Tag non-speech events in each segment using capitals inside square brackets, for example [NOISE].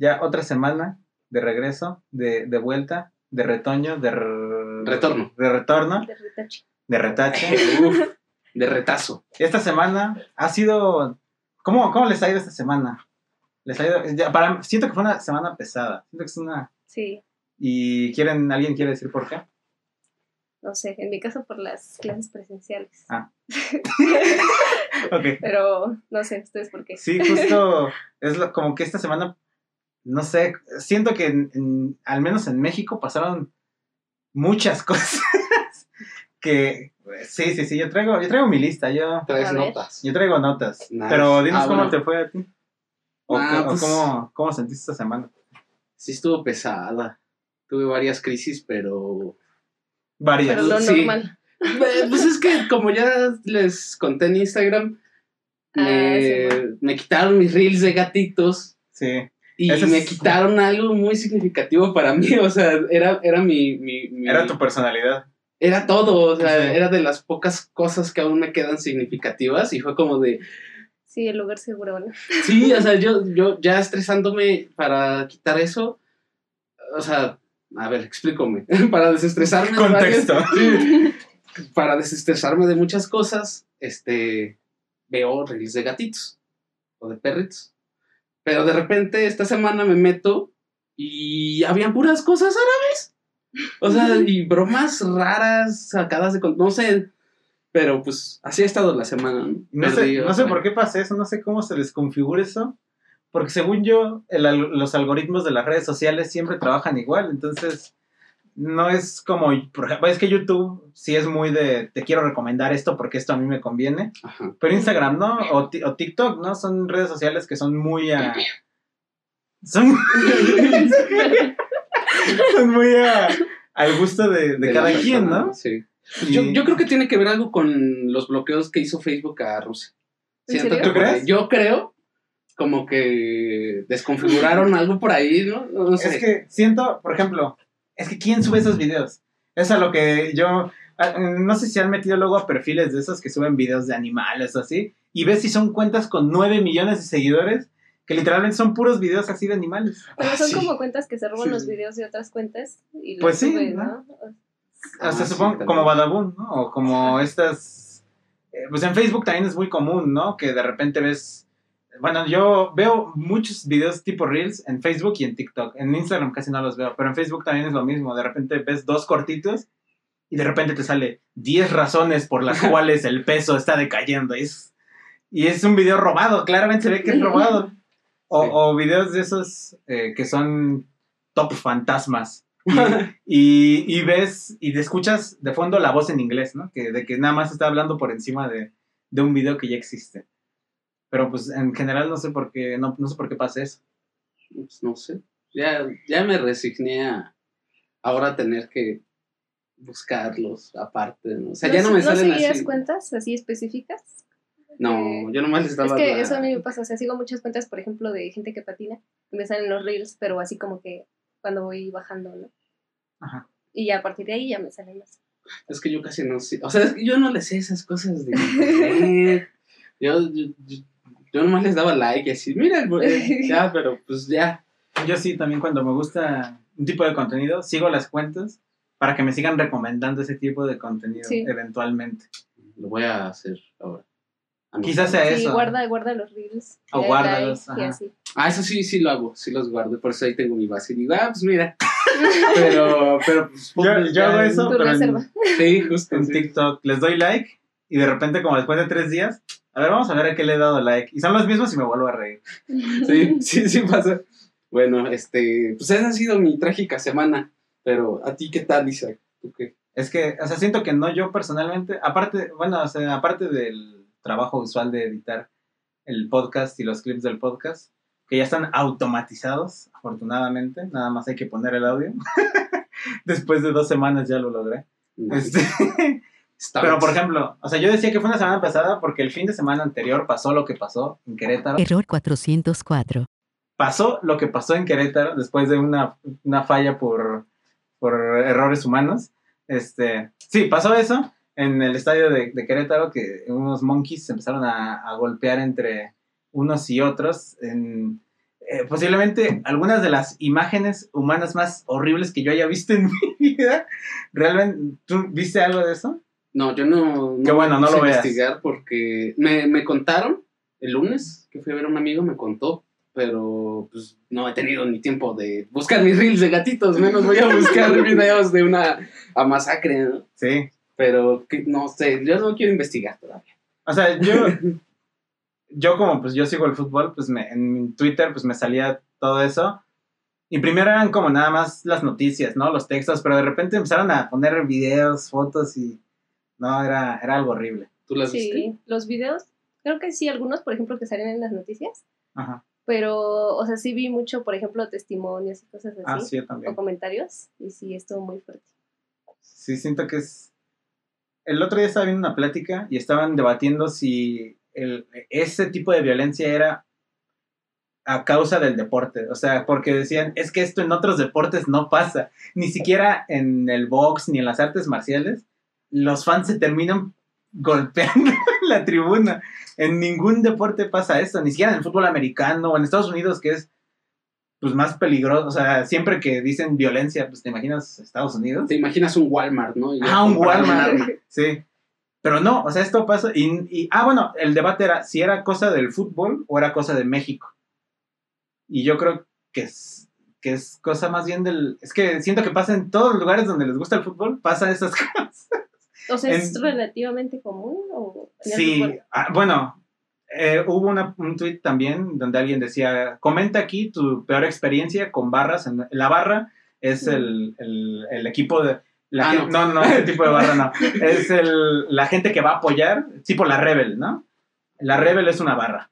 ya otra semana de regreso, de, de vuelta, de retoño, de Retorno. De retorno, De retache. de retache. [LAUGHS] Uf, de retazo. Esta semana ha sido. ¿Cómo, cómo les ha ido esta semana? Les ha ido. ya, para, siento que fue una semana pesada. Siento que es una. Sí, ¿Y quieren, alguien quiere decir por qué? no sé, en mi caso por las clases presenciales. Ah. [LAUGHS] Ok. Pero no sé, ustedes por qué. Sí, justo. es lo- como que esta semana. No sé. Siento que en- en- al menos en México pasaron muchas [LAUGHS] cosas. que. Sí, sí, sí. Yo traigo, yo traigo mi lista. Yo, Traes notas. yo traigo notas. Nice. Pero dinos Ah, cómo bueno. te fue a ti. O, Ah, o pues- cómo, cómo sentiste esta semana. Sí estuvo pesada. Tuve varias crisis, pero... Varias. Pero lo Sí. normal. Eh, Pues es que como ya les conté en Instagram, Ah, me, sí, bueno. me quitaron mis reels de gatitos Sí. Y Ese me es- quitaron algo muy significativo para mí. O sea, era, era mi, mi- mi- Era tu personalidad. Era todo, o sea, Sí. era de las pocas cosas que aún me quedan significativas y fue como de, Sí, el lugar seguro, ¿no? sí, o sea, yo, yo ya estresándome para quitar eso, o sea, a ver, explícame, [LAUGHS] para desestresarme. de Contexto. varias- para desestresarme de muchas cosas, este, veo reels de gatitos o de perritos. Pero de repente esta semana me meto y habían puras cosas árabes. O sea, y bromas raras sacadas de... con- No sé, pero pues así ha estado la semana. ¿no? No sé, Perdido, no sé por qué pasa eso, no sé cómo se les configura eso. Porque según yo, el los algoritmos de las redes sociales siempre trabajan igual. Entonces, no es como, por ejemplo, es que YouTube sí es muy de, te quiero recomendar esto porque esto a mí me conviene. Ajá. Pero Instagram, ¿no? O, o TikTok, ¿no? Son redes sociales que son muy a... Son, [LAUGHS] son muy a- al gusto de, de De cada quien, persona, ¿no? Sí. Y- Yo, yo creo que tiene que ver algo con los bloqueos que hizo Facebook a Rusia. ¿Tú crees? Yo creo como que desconfiguraron algo por ahí, ¿no? No sé. Es que siento, por ejemplo, es que ¿quién sube esos videos? Es a lo que yo, ah, no sé si han metido luego a perfiles de esos que suben videos de animales o así, y ves si son cuentas con 9 millones de seguidores, que literalmente son puros videos así de animales. Pero Ah, son sí. como cuentas que se roban Sí. los videos de otras cuentas y los Pues sí, suben, ¿no? ¿no? O sea, Ah, sí, supongo, también. como Badabun, ¿no? O como estas, eh, pues en Facebook también es muy común, ¿no? Que de repente ves, bueno, yo veo muchos videos tipo Reels en Facebook y en TikTok. En Instagram casi no los veo, pero en Facebook también es lo mismo. De repente ves dos cortitos y de repente te sale 10 razones por las [LAUGHS] cuales el peso está decayendo. Y es, y es un video robado, claramente se ve que es robado. O, Sí. o videos de esos eh, que son top fantasmas. [LAUGHS] Y, y ves y te escuchas de fondo la voz en inglés, ¿no? Que, de que nada más está hablando por encima de, de un video que ya existe. Pero pues en general no sé por qué, no, no sé por qué pasa eso. Pues, no sé. Ya, ya me resigné a ahora tener que buscarlos aparte, ¿no? O sea, ya no me salen seguías así. cuentas así específicas? No, yo nomás les daba Es que la- eso a mí me pasa, o sea, sigo muchas cuentas, por ejemplo, de gente que patina, y me salen los reels, pero así como que cuando voy bajando, ¿no? Ajá. Y ya a partir de ahí ya me salen más. Es que yo casi no sé. O sea, es que yo no le sé esas cosas de [LAUGHS] yo, yo, yo, yo nomás les daba like y así, mira, [LAUGHS] güey, ya, pero pues ya. Yo sí, también cuando me gusta un tipo de contenido, sigo las cuentas para que me sigan recomendando ese tipo de contenido Sí. eventualmente. Lo voy a hacer ahora. Ah. Quizás sea Sí, eso. guarda, guarda los reels. O guárdalos, like así. Ah, eso sí, sí lo hago, sí los guardo, por eso ahí tengo mi base y digo, ah, pues mira. [LAUGHS] Pero, pero, pues, Yo, pues, yo hago eso, Tu pero en, reserva. Sí, justo. en sí. TikTok les doy like y de repente como después de tres días, a ver, vamos a ver a qué le he dado like. Y son los mismos y me vuelvo a reír. Sí, [LAUGHS] sí, sí pasa. Bueno, este, pues esa ha sido mi trágica semana. Pero, ¿a ti qué tal, Isaac? ¿Tú qué? Es que, o sea, siento que no yo personalmente, aparte, bueno, o sea, aparte del trabajo usual de editar el podcast y los clips del podcast, que ya están automatizados, afortunadamente, nada más hay que poner el audio. [LAUGHS] Después de dos semanas ya lo logré. Este, Pero, por ejemplo, o sea, yo decía que fue una semana pasada porque el fin de semana anterior pasó lo que pasó en Querétaro. Error 404. pasó lo que pasó en Querétaro después de una, una falla por, por errores humanos. Este, sí, pasó eso en el estadio de, de Querétaro, que unos monkeys se empezaron a, a golpear entre unos y otros. En, eh, posiblemente algunas de las imágenes humanas más horribles que yo haya visto en [LAUGHS] mi vida. ¿Realmente tú viste algo de eso? No, yo no, no Qué bueno, no lo veas. investigar porque me, me contaron el lunes que fui a ver a un amigo, me contó, pero pues no he tenido ni tiempo de buscar mis reels de gatitos, menos voy a buscar [LAUGHS] videos de una a masacre, ¿no? Sí. Pero que, no sé, yo no quiero investigar todavía. O sea, yo, [LAUGHS] yo como pues yo sigo el fútbol, pues me, en Twitter pues me salía todo eso. Y primero eran como nada más las noticias, ¿no? Los textos, pero de repente empezaron a poner videos, fotos y no, era, era algo horrible. ¿Tú las viste? Sí, los videos, creo que sí, algunos, por ejemplo, que salen en las noticias, Ajá. pero, o sea, sí vi mucho, por ejemplo, testimonios y cosas así, Ah, sí, yo o también. comentarios, y sí, estuvo muy fuerte. Sí, siento que es... El otro día estaba viendo una plática y estaban debatiendo si el, ese tipo de violencia era a causa del deporte. O sea, porque decían, es que esto en otros deportes no pasa. Ni siquiera en el box ni en las artes marciales, los fans se terminan golpeando [LAUGHS] la tribuna. En ningún deporte pasa esto, ni siquiera en el fútbol americano o en Estados Unidos, que es pues más peligroso. O sea, siempre que dicen violencia, pues te imaginas Estados Unidos. Te imaginas un Walmart, ¿no? Y Ah, un Walmart. [LAUGHS] Sí. Pero no, o sea, esto pasa. Y, y- ah, bueno, el debate era si era cosa del fútbol o era cosa de México. Y yo creo que es, que es cosa más bien del. Es que siento que pasa en todos los lugares donde les gusta el fútbol, pasa esas [LAUGHS] cosas. O sea, ¿es En- relativamente común? O Sí, ah, bueno, eh, hubo una- un tweet también donde alguien decía: comenta aquí tu peor experiencia con barras. En, la barra es el, el- el equipo de. la Ah, no, no, no, ese tipo de barra no. [LAUGHS] Es el, la gente que va a apoyar, tipo la Rebel, ¿no? La Rebel es una barra.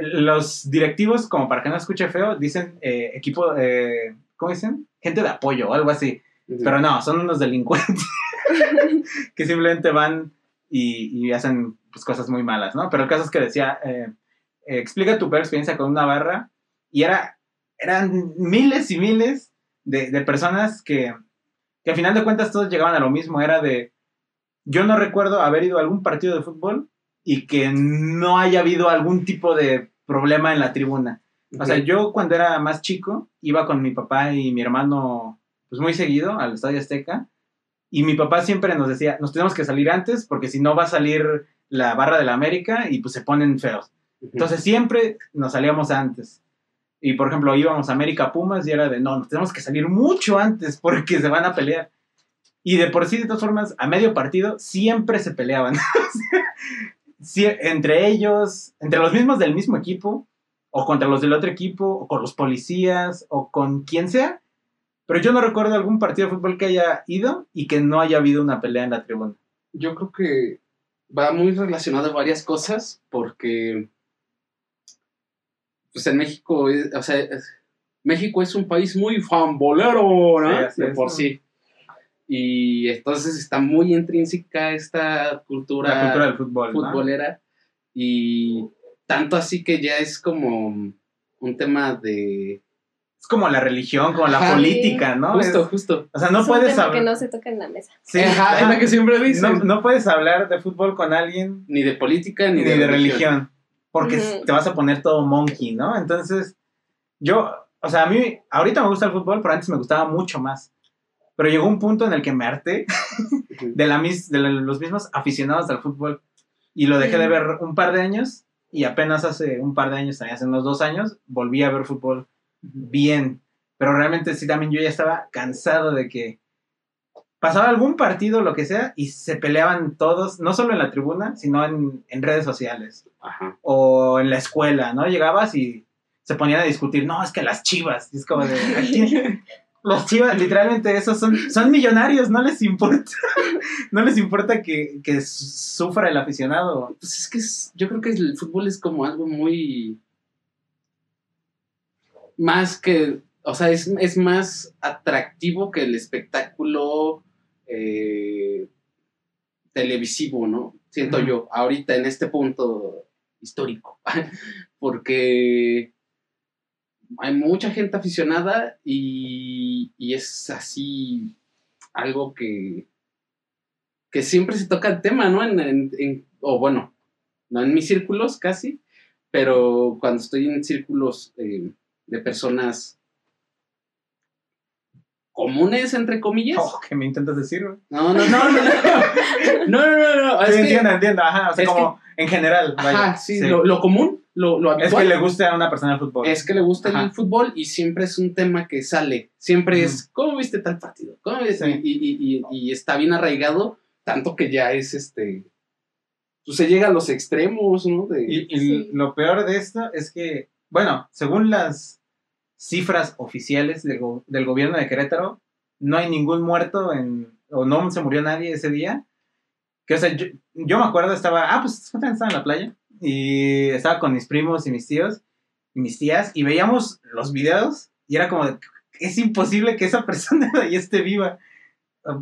Los directivos, como para que no escuche feo, dicen eh, equipo, eh, ¿cómo dicen? Gente de apoyo o algo así. Pero no, son unos delincuentes [LAUGHS] que simplemente van y, y hacen pues, cosas muy malas, ¿no? Pero el caso es que decía, eh, eh, explica tu peor experiencia con una barra y era, eran miles y miles de, de personas que, que al final de cuentas todos llegaban a lo mismo, era de, yo no recuerdo haber ido a algún partido de fútbol y que no haya habido algún tipo de problema en la tribuna. O sea, yo cuando era más chico iba con mi papá y mi hermano pues muy seguido al Estadio Azteca y mi papá siempre nos decía, nos tenemos que salir antes porque si no va a salir la barra de la América y pues se ponen feos. Entonces siempre nos salíamos antes. Y por ejemplo íbamos a América Pumas y era de, no, nos tenemos que salir mucho antes porque se van a pelear. Y de por sí, de todas formas, a medio partido siempre se peleaban. [LAUGHS] Sí, entre ellos, entre los mismos del mismo equipo, o contra los del otro equipo, o con los policías, o con quien sea. Pero yo no recuerdo algún partido de fútbol que haya ido y que no haya habido una pelea en la tribuna. Yo creo que va muy relacionado a varias cosas porque pues en México, es- o sea, es- México es un país muy fambolero, ¿no? Sí, de es. por sí. Y entonces está muy intrínseca esta cultura, La cultura del fútbol. ¿no? futbolera y tanto así que ya es como un tema de Es como la religión, como la Ajá. política, ¿no? justo, Es- justo. o sea, no Es puedes hablar. que no se toca en la mesa. Sí, Ajá, es lo que siempre dicen. no, no puedes hablar de fútbol con alguien Ni de política ni, ni de, religión. Porque te vas a poner todo monkey, ¿no? Entonces, yo, o sea, a mí, ahorita me gusta el fútbol, pero antes me gustaba mucho más. Pero llegó un punto en el que me harté [LAUGHS] de, la mis- de la- los mismos aficionados al fútbol. Y lo dejé de Mm. ver un par de años. Y apenas hace un par de años, hace unos dos años, volví a ver fútbol bien. Pero realmente sí, también yo ya estaba cansado de que pasaba algún partido, lo que sea, y se peleaban todos, no solo en la tribuna, sino en, en redes sociales Ajá. o en la escuela, ¿no? Llegabas y se ponían a discutir, no, es que las chivas, y es como de. Los [LAUGHS] chivas, literalmente, esos son, son millonarios, no les importa, [LAUGHS] no les importa que, que sufra el aficionado. Pues es que es- yo creo que el fútbol es como algo muy. Más que. O sea, es, es más atractivo que el espectáculo eh, televisivo, ¿no? Siento yo, ahorita en este punto histórico. [LAUGHS] Porque hay mucha gente aficionada y, y es así algo que, que siempre se toca el tema, ¿no? En, en- en- o bueno, no en mis círculos casi, pero cuando estoy en círculos eh, de personas comunes, entre comillas. Oh, ¿Qué me intentas decir? Güey? No, no, no, no, no, no, no, no. Sí, entiendo, entiendo, ajá, o sea, como que, en general. Vaya, ajá, sí. Lo, lo, común, lo, lo habitual. Es que le guste a una persona el fútbol. Es que le gusta el fútbol y siempre es un tema que sale, siempre es, ¿cómo viste tal partido? ¿Cómo viste? Y, y, y, está bien arraigado, tanto que ya es este... Pues, se llega a los extremos, ¿no? De, y, lo peor de esto es que bueno, según las cifras oficiales del, go- del gobierno de Querétaro, no hay ningún muerto en, o no se murió nadie ese día. Que, o sea, yo, me acuerdo, estaba, ah, pues estaba en la playa y estaba con mis primos y mis tíos y mis tías y veíamos los videos y era como, es imposible que esa [LAUGHS] persona de ahí esté viva.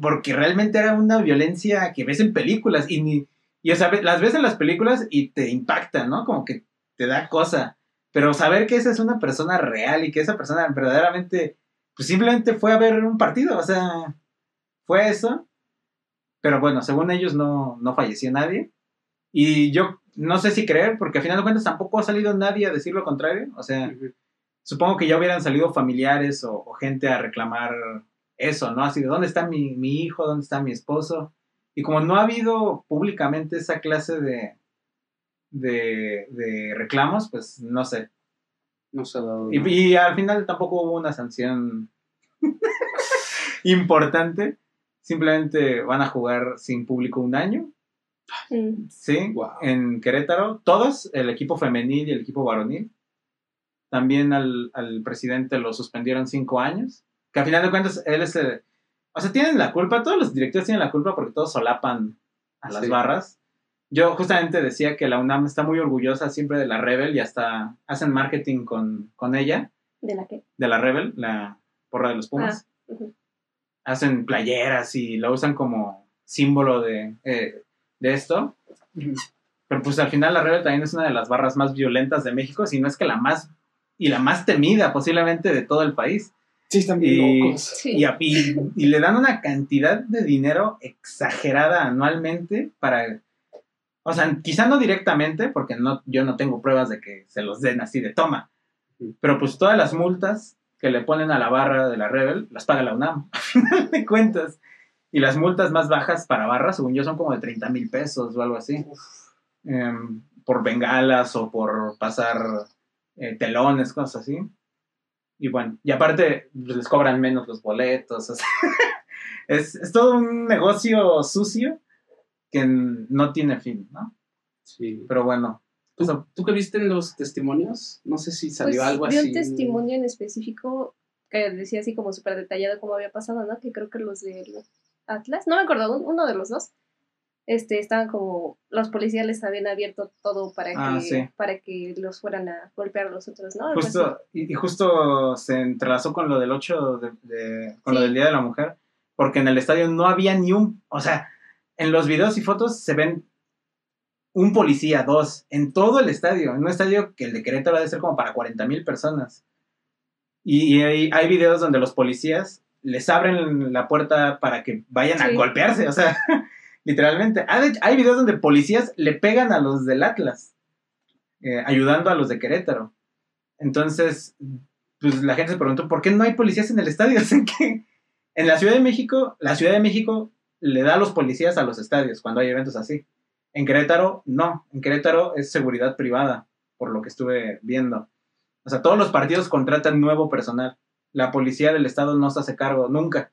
Porque realmente era una violencia que ves en películas y ni, y o sea, las ves en las películas y te impacta, ¿no? Como que te da cosa. Pero saber que esa es una persona real y que esa persona verdaderamente, pues simplemente fue a ver un partido, o sea, fue eso. Pero bueno, según ellos no, no falleció nadie. Y yo no sé si creer, porque al final de cuentas tampoco ha salido nadie a decir lo contrario. O sea, Ujú. supongo que ya hubieran salido familiares o, o gente a reclamar eso, ¿no? Así de, ¿dónde está mi, mi hijo? ¿Dónde está mi esposo? Y como no ha habido públicamente esa clase de, de, de reclamos, pues no sé. No se ha dado. Y, y al final tampoco hubo una sanción [LAUGHS] importante. Simplemente van a jugar sin público un año. ¿sí? Wow. En Querétaro, todos, el equipo femenil y el equipo varonil. También al, al presidente lo suspendieron cinco años. Que al final de cuentas, él es el... O sea, tienen la culpa, todos los directivos tienen la culpa porque todos solapan a las Sí. barras. Yo justamente decía que la UNAM está muy orgullosa siempre de la Rebel y hasta hacen marketing con, con ella, ¿De la qué? de la Rebel, la porra de los Pumas. Ah. Hacen playeras y la usan como símbolo de, eh, de esto. Pero pues al final la Rebel también es una de las barras más violentas de México, si no es que la más y la más temida posiblemente de todo el país. Sí, están bien Y- locos. Sí. Y, a- y- y le dan una cantidad de dinero exagerada anualmente para... O sea, quizá no directamente, porque no, yo no tengo pruebas de que se los den así de toma. Pero pues todas las multas que le ponen a la barra de la Rebel las paga la UNAM, [LAUGHS] a final de cuentas. Y las multas más bajas para barras, según yo, son como de 30 mil pesos o algo así. Em, por bengalas o por pasar eh, telones, cosas así. Y bueno, y aparte pues, les cobran menos los boletos. o sea, [LAUGHS] es, es todo un negocio sucio que no tiene fin, ¿no? Sí. Pero bueno, ¿Tú, eso- ¿Tú qué viste en los testimonios? No sé si salió Pues, algo vi así. un testimonio en específico que decía así como súper detallado cómo había pasado, ¿no? Que creo que los del Atlas, no me acuerdo, un- uno de los dos, este, estaban como, los policías les habían abierto todo para que, Ah, sí. para que los fueran a golpear a los otros, ¿no? Justo, y, y justo se entrelazó con lo del 8, de, de- con lo Sí. del Día de la Mujer, porque en el estadio no había ni un, o sea, en los videos y fotos se ven un policía, dos, en todo el estadio, en un estadio que el de Querétaro debe ser como para 40 mil personas. Y, y hay, hay videos donde los policías les abren la puerta para que vayan a golpearse, o sea, [LAUGHS] literalmente. Hay videos donde policías le pegan a los del Atlas, eh, ayudando a los de Querétaro. Entonces, pues la gente se preguntó, ¿por qué no hay policías en el estadio? [LAUGHS] O sea, que en la Ciudad de México, la Ciudad de México le da a los policías a los estadios cuando hay eventos así. En Querétaro, no. En Querétaro es seguridad privada, por lo que estuve viendo. O sea, todos los partidos contratan nuevo personal. La policía del estado no se hace cargo nunca.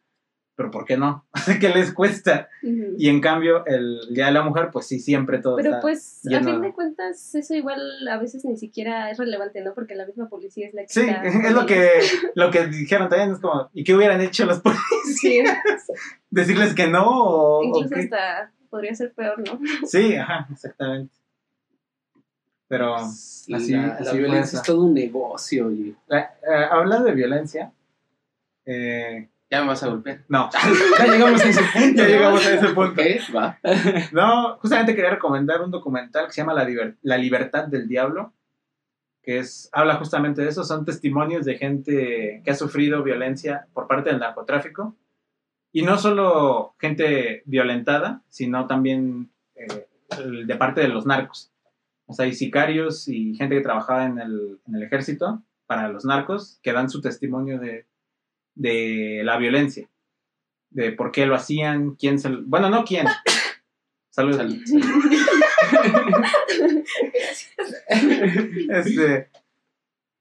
Pero ¿por qué no? [LAUGHS] ¿Qué les cuesta? Y en cambio, el Día de la Mujer, pues sí, siempre todo Pero está- pues, a fin de- cuentas, eso igual a veces ni siquiera es relevante, ¿no? Porque la misma policía es la que Sí, está [LAUGHS] es lo que, lo que dijeron también, es como, ¿y qué hubieran hecho los [LAUGHS] policías? Sí, ¿Decirles que no? O, o incluso qué? hasta podría ser peor, ¿no? Sí, ajá, exactamente. Pero, La, así, la así violencia es todo un negocio. Y... La- eh, hablando de violencia, eh, Ya me vas a golpear. no, [LAUGHS] ya llegamos a ese punto. ya llegamos a ese punto. Ok, va. No, justamente quería recomendar un documental que se llama La, Liber- La Libertad del Diablo, que es, habla justamente de eso, son testimonios de gente que ha sufrido violencia por parte del narcotráfico, y no solo gente violentada, sino también eh, de parte de los narcos. O sea, hay sicarios y gente que trabajaba en el, en el ejército para los narcos que dan su testimonio de, de la violencia, de por qué lo hacían, quién se... lo- Bueno, no quién. [COUGHS] Salud. Salud. [LAUGHS] Este,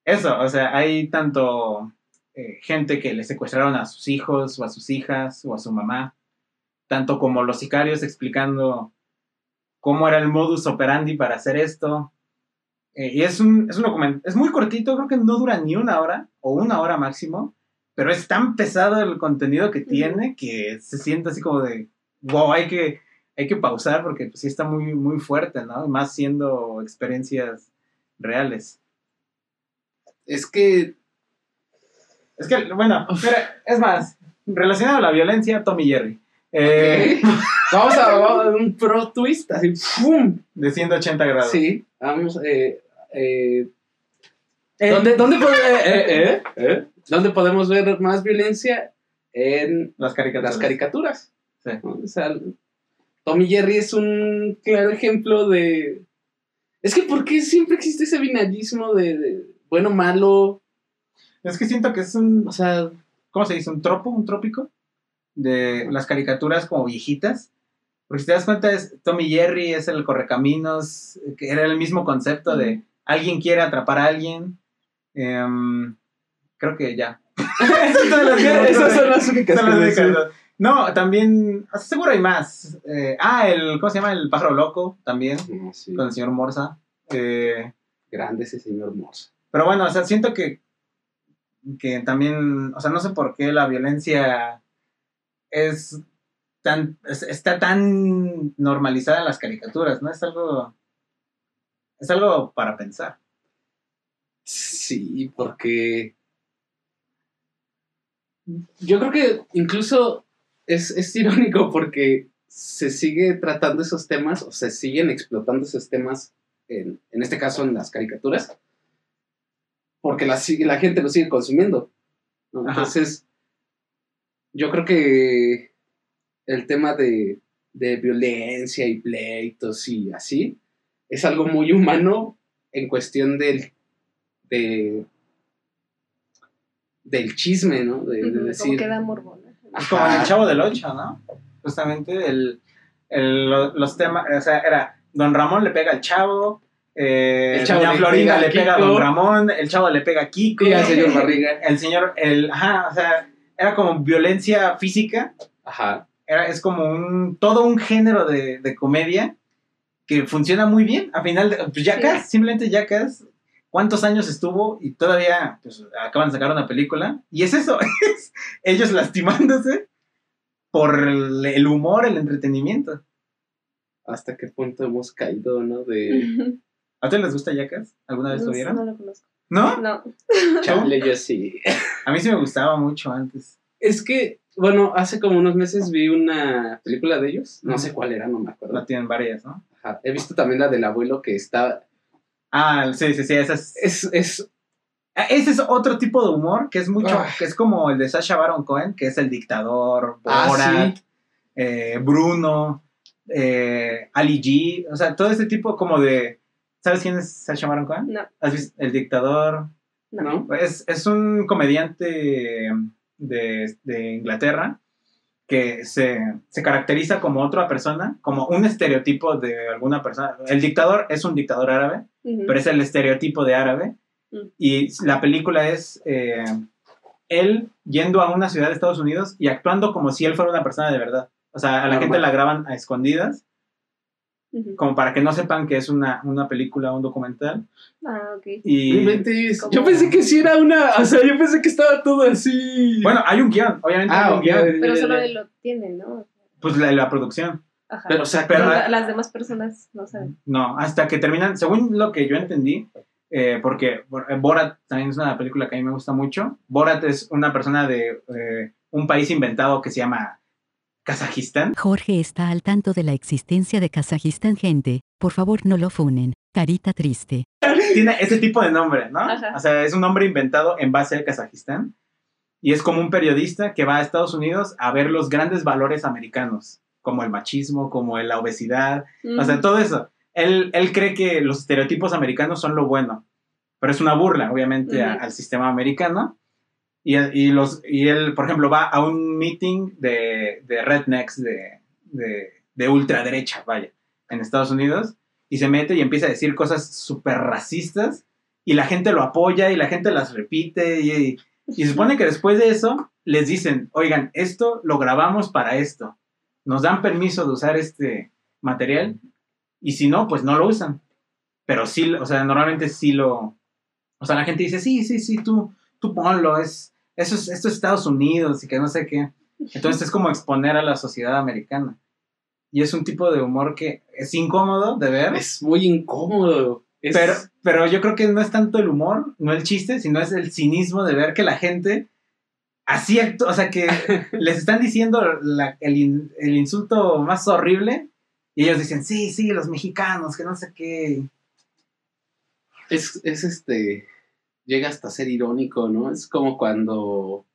eso, o sea, hay tanto eh, gente que le secuestraron a sus hijos o a sus hijas o a su mamá, tanto como los sicarios explicando cómo era el modus operandi para hacer esto. Eh, y es un, es un documento, es muy cortito, creo que no dura ni una hora o una hora máximo, pero es tan pesado el contenido que tiene que se siente así como de, wow, hay que, hay que pausar porque pues, sí está muy, muy fuerte, ¿no? Más siendo experiencias reales. Es que Es que, bueno, mira, es más, relacionado a la violencia, Tommy Jerry. Eh, [LAUGHS] vamos a vamos un pro twist, así, ¡pum! de 180 grados. Sí, vamos, eh, eh, ¿dónde, dónde, eh, eh, eh, eh? ¿Dónde podemos ver más violencia? En Las caricaturas. las caricaturas. Sí. ¿no? O sea, Tommy Jerry es un claro ejemplo de... Es que ¿por qué siempre existe ese binarismo de, de bueno, malo? Es que siento que es un, O sea, ¿cómo se dice? Un tropo, un trópico de las caricaturas como viejitas. Porque si te das cuenta, es Tommy Jerry es el correcaminos, que era el mismo concepto de alguien quiere atrapar a alguien. Em, creo que ya. [LAUGHS] [LAUGHS] esas son las únicas. No, también, seguro hay más. Eh, ah, el, ¿cómo se llama? El pájaro loco también, No, sí, con el señor Morsa. Eh, Grande ese señor Morse. pero bueno, o sea, siento que, que también, o sea, no sé por qué la violencia es tan, es- está tan normalizada en las caricaturas, ¿no? Es algo, es algo para pensar. Sí, porque yo creo que incluso es, es irónico porque se sigue tratando esos temas o se siguen explotando esos temas, en, en este caso en las caricaturas, porque la, la gente lo sigue consumiendo. Entonces, yo creo que el tema de, de violencia y pleitos y así es algo muy humano en cuestión del de del chisme, ¿no? De, Como decir. que da morbo, ¿no? Es como en el. Chavo del Ocho, ¿no? Justamente el, el- lo- los temas, o sea, era Don Ramón le pega al Chavo, eh, El Chavo Doña le Florinda pega a le pega a. Don Ramón, el Chavo le pega a Kiko, Y al señor Barriga. el señor, el, ajá, o sea, era como violencia física, Ajá. era, es como un, todo un género de, de comedia que funciona muy bien, a final de, pues Jackass, simplemente Jackass, ¿cuántos años estuvo? Y todavía, pues, acaban de sacar una película, y es eso, [LAUGHS] es ellos lastimándose por el, el humor, el entretenimiento. Hasta qué punto hemos caído, ¿no? De. [LAUGHS] ¿A ustedes les gusta Jackass? ¿Alguna vez No lo vieron? no lo conozco. ¿No? No. Chale, yo sí. A mí sí me gustaba mucho antes. Es que, bueno, hace como unos meses vi una película de ellos. No sé cuál era, no me acuerdo. No tienen varias, ¿no? Ajá. He visto también la del abuelo que está. Ah, sí, sí, sí, esa es... Es, es Ah, Ese es otro tipo de humor que es mucho, Ah. que es como el de Sasha Baron Cohen, que es el dictador, Ah, Borat, sí. eh, Bruno, eh, Ali G, o sea, todo ese tipo como de... ¿Sabes quién es Sasha Baron Cohen? No. ¿Has visto? El dictador. No. ¿no? Es, es un comediante de, de Inglaterra que se, se caracteriza como otra persona, como un estereotipo de alguna persona. El dictador es un dictador árabe, pero es el estereotipo de árabe. Mm. Y la película es eh, él yendo a una ciudad de Estados Unidos y actuando como si él fuera una persona de verdad. O sea, a la Normal. gente la graban a escondidas, Como para que no sepan que es una, una película o un documental. Ah, ok. Y Yo pensé que sí era una. O sea, yo pensé que estaba todo así. bueno, hay un guion, obviamente ah, hay un guion. Pero solo él lo tiene, ¿no? Pues la, la producción. Ajá. Pero, o sea, Pero- Pero la- las demás personas no saben. No, hasta que terminan, según lo que yo entendí, eh, porque eh, Borat también es una película que a mí me gusta mucho. Borat es una persona de eh, un país inventado que se llama Kazajistán. Jorge está al tanto de la existencia de Kazajistán, gente. Por favor, no lo funen. Carita triste. Tiene ese tipo de nombre, ¿no? Ajá. O sea, es un nombre inventado en base a Kazajistán. Y es como un periodista que va a Estados Unidos a ver los grandes valores americanos, como el machismo, como la obesidad, O sea, Ujú. todo eso. Él, él cree que los estereotipos americanos son lo bueno. pero es una burla, obviamente, a- al sistema americano. Y, y, los, y él, por ejemplo, va a un meeting de, de rednecks de, de, de ultraderecha, vaya, en Estados Unidos, y se mete y empieza a decir cosas súper racistas, y la gente lo apoya y la gente las repite, y, y se supone que después de eso les dicen, oigan, esto lo grabamos para esto, nos dan permiso de usar este material, y si no, pues no lo usan. Pero sí, o sea, normalmente sí lo... O sea, la gente dice, sí, sí, sí, tú, tú ponlo, es, eso es, esto es Estados Unidos y que no sé qué. Entonces es como exponer a la sociedad americana. Y es un tipo de humor que es incómodo de ver, Es muy incómodo. Es- pero, pero yo creo que no es tanto el humor, no el chiste, sino es el cinismo de ver que la gente así actúa, o sea, que [LAUGHS] les están diciendo la- el, el insulto más horrible y ellos dicen, sí, sí, los mexicanos, que no sé qué. es, es este. Llega hasta ser irónico, ¿no? Es como cuando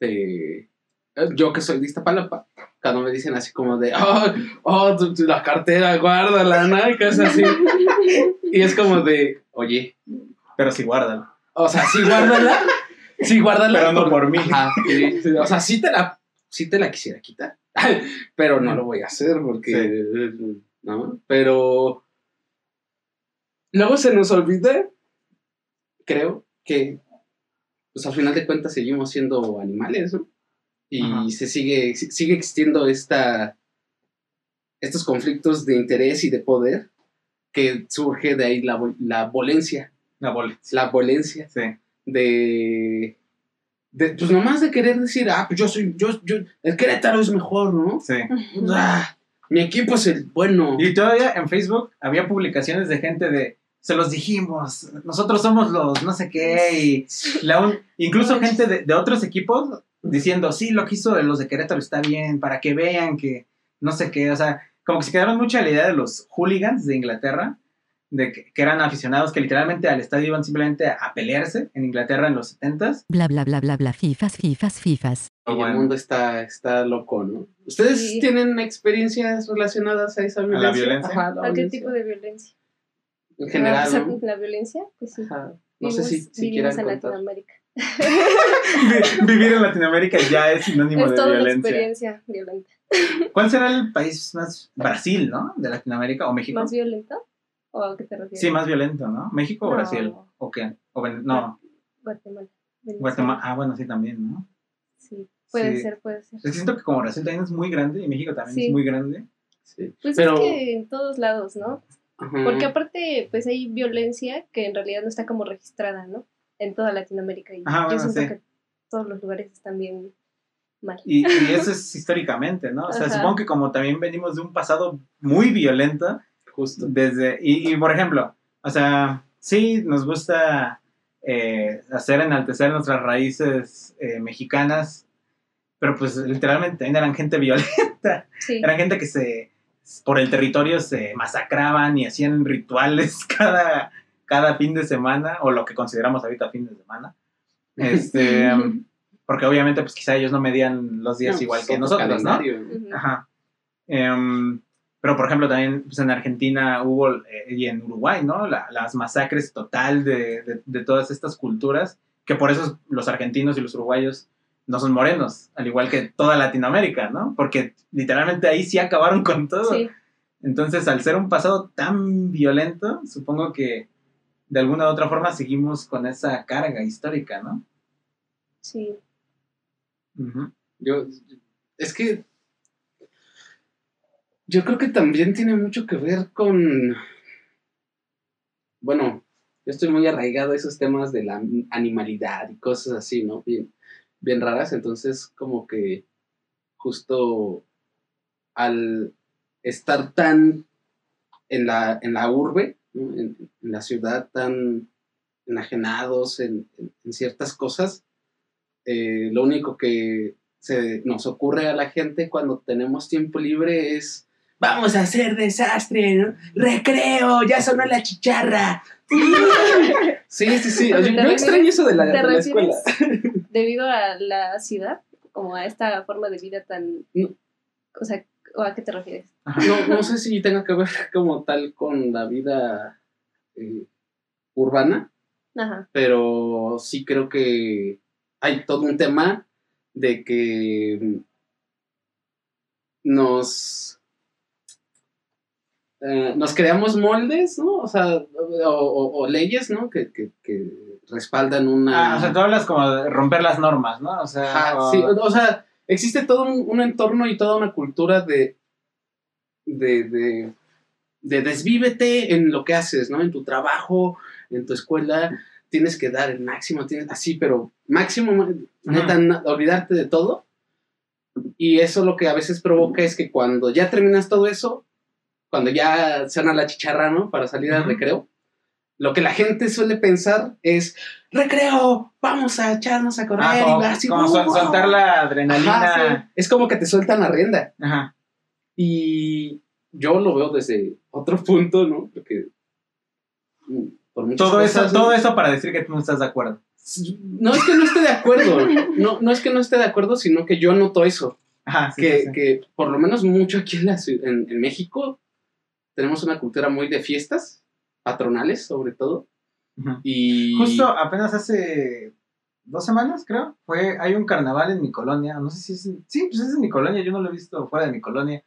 te. Yo que soy de Iztapalapa, cuando me dicen así como de, oh, oh tu- tu- la cartera, guárdala, ¿no? Y cosas así. [LAUGHS] Y es como de, oye, Pero sí, guárdalo. o sea, sí, guárdala. Sí, guárdala. Pero no por mí. Ajá, sí, sí, o sea, sí te la, sí te la quisiera quitar. [LAUGHS] Pero no lo voy a hacer porque. ¿No? Pero. Luego se nos olvida, creo, que. Pues al final de cuentas seguimos siendo animales, ¿no? Y Ajá. se sigue, si- sigue existiendo esta. Estos conflictos de interés y de poder que surge de ahí la, la violencia. La bola. La violencia Sí. de, de pues nomás de querer decir, ah, pues yo soy, yo, yo, el Querétaro es mejor, ¿no? Sí. Ah, mi equipo es el bueno. Y todavía en Facebook había publicaciones de gente de se los dijimos, nosotros somos los no sé qué, y la un- incluso gente de, de otros equipos diciendo, sí, lo que hizo de los de Querétaro está bien, para que vean que no sé qué, o sea, como que se quedaron mucho a la idea de los hooligans de Inglaterra, de que, que eran aficionados que literalmente al estadio iban simplemente a, a pelearse en Inglaterra en los 70s. Bla bla bla bla bla fifas fifas fifas. Bueno. el mundo está, está loco, ¿no? ¿Ustedes Sí. tienen experiencias relacionadas a esa la violencia? violencia? Ajá, la ¿A qué violencia. tipo de violencia? En general, ¿no? La violencia, pues sí. Ajá. No sé Vivimos- si, si vivimos quieran en contar. Latinoamérica. [LAUGHS] Vivir en Latinoamérica ya es sinónimo Es de toda una violencia. experiencia violenta. ¿Cuál será el país más Brasil, no? De Latinoamérica o México? ¿Más violenta? ¿O a qué te refieres? Sí, más violento, ¿no? ¿México o No. Brasil? ¿O qué? ¿O Ven- no, Guatemala. Venezuela. Guatemala. Ah, bueno, sí, también, ¿no? Sí, puede Sí. ser, puede ser. Es que siento que como Brasil también es muy grande y México también Sí. es muy grande. Sí. Pues Pero- es que en todos lados, ¿no? Ajá. Porque aparte, pues hay violencia que en realidad no está como registrada, ¿no? En toda Latinoamérica. Y Ajá, yo bueno, siento sí. que todos los lugares están bien mal. Y, y eso es históricamente, ¿no? O sea, Ajá. supongo que como también venimos de un pasado muy violento, Justo. desde, y, y, por ejemplo, o sea, sí nos gusta eh, hacer enaltecer nuestras raíces eh, mexicanas, pero pues literalmente también eran gente violenta. Sí. Eran gente que se por el territorio se masacraban y hacían rituales [LAUGHS] cada, cada fin de semana, o lo que consideramos ahorita fin de semana. Este, [LAUGHS] porque obviamente, pues quizá ellos no medían los días No, igual que otro nosotros, ¿no? Ajá. Em, pero, por ejemplo, también pues, en Argentina hubo, eh, y en Uruguay, ¿no? La- las masacres total de, de- de todas estas culturas, que por eso los argentinos y los uruguayos no son morenos, al igual que toda Latinoamérica, ¿no? Porque literalmente ahí sí acabaron con todo. Sí, Entonces, al ser un pasado tan violento, supongo que de alguna u otra forma seguimos con esa carga histórica, ¿no? sí. Yo, es que yo creo que también tiene mucho que ver con, bueno, yo estoy muy arraigado a esos temas de la animalidad y cosas así, ¿no? Bien, bien raras, entonces como que justo al estar tan en la, en la urbe, ¿no? en, en la ciudad tan enajenados en, en- en ciertas cosas, eh, lo único que se nos ocurre a la gente cuando tenemos tiempo libre es vamos a hacer desastre, ¿no? recreo, ya sonó la chicharra. [LAUGHS] Sí, sí, sí. Yo, ¿te yo refieres- extraño eso de la, ¿Te de la escuela. Debido a la ciudad? Como a esta forma de vida tan... No. O sea, ¿o a qué te refieres? No, no sé si tenga que ver como tal con la vida eh, urbana, Ajá. pero sí creo que hay todo un tema de que nos eh, nos creamos moldes, ¿no? O sea, o, o- o leyes, ¿no? Que, que- que respaldan una... Ah, o sea, tú hablas como de romper las normas, ¿no? O sea, Ajá, o- sí, o sea, existe todo un, un entorno y toda una cultura de, de, de, de desvívete en lo que haces, ¿no? En tu trabajo, en tu escuela, tienes que dar el máximo, tienes, así, pero máximo, neta, olvidarte de todo. Y eso lo que a veces provoca es que cuando ya terminas todo eso, cuando ya suena la chicharra, ¿no? Para salir al recreo, lo que la gente suele pensar es, recreo, vamos a echarnos a correr. Ah, y como, va así, como ¡wow! sol- soltar la adrenalina. Ajá, sí. Es como que te sueltan la rienda. Ajá. Y yo lo veo desde otro [LAUGHS] punto, ¿no? Porque mm, por Todo eso, cosas, todo eso para decir que tú no estás de acuerdo. No es que no esté de acuerdo, no, no es que no esté de acuerdo, sino que yo noto eso. Ajá, sí, que, sí, sí. que por lo menos mucho aquí en, la en, en México tenemos una cultura muy de fiestas, patronales sobre todo. Y Justo apenas hace dos semanas, creo, fue, hay un carnaval en mi colonia, no sé si es, en- sí, pues es en mi colonia, yo no lo he visto fuera de mi colonia,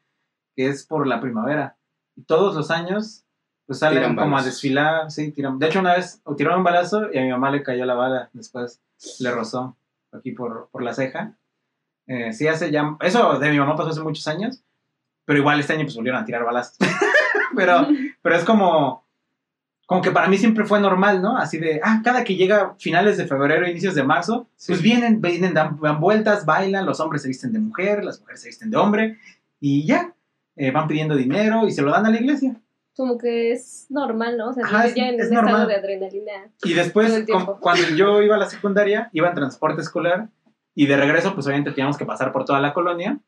que es por la primavera. Y todos los años, pues salen Tiran como a balazos. desfilar, sí, tiran. De hecho, una vez tiraron un balazo y a mi mamá le cayó la bala, después le rozó aquí por, por la ceja. Eh, sí, hace ya, eso de mi mamá pasó hace muchos años, pero igual este año pues volvieron a tirar balazos. [LAUGHS] pero, pero es como, como que para mí siempre fue normal, ¿no? Así de, ah, cada que llega finales de febrero, inicios de marzo, Sí. pues vienen, vienen, dan, dan vueltas, bailan, los hombres se visten de mujer, las mujeres se visten de hombre, y ya, eh, van pidiendo dinero y se lo dan a la iglesia. Como que es normal, ¿no? O sea, Ajá, es- ya en es un estado normal. de adrenalina. Y después, cuando yo [LAUGHS] iba a la secundaria, iba en transporte escolar, y de regreso, pues obviamente teníamos que pasar por toda la colonia,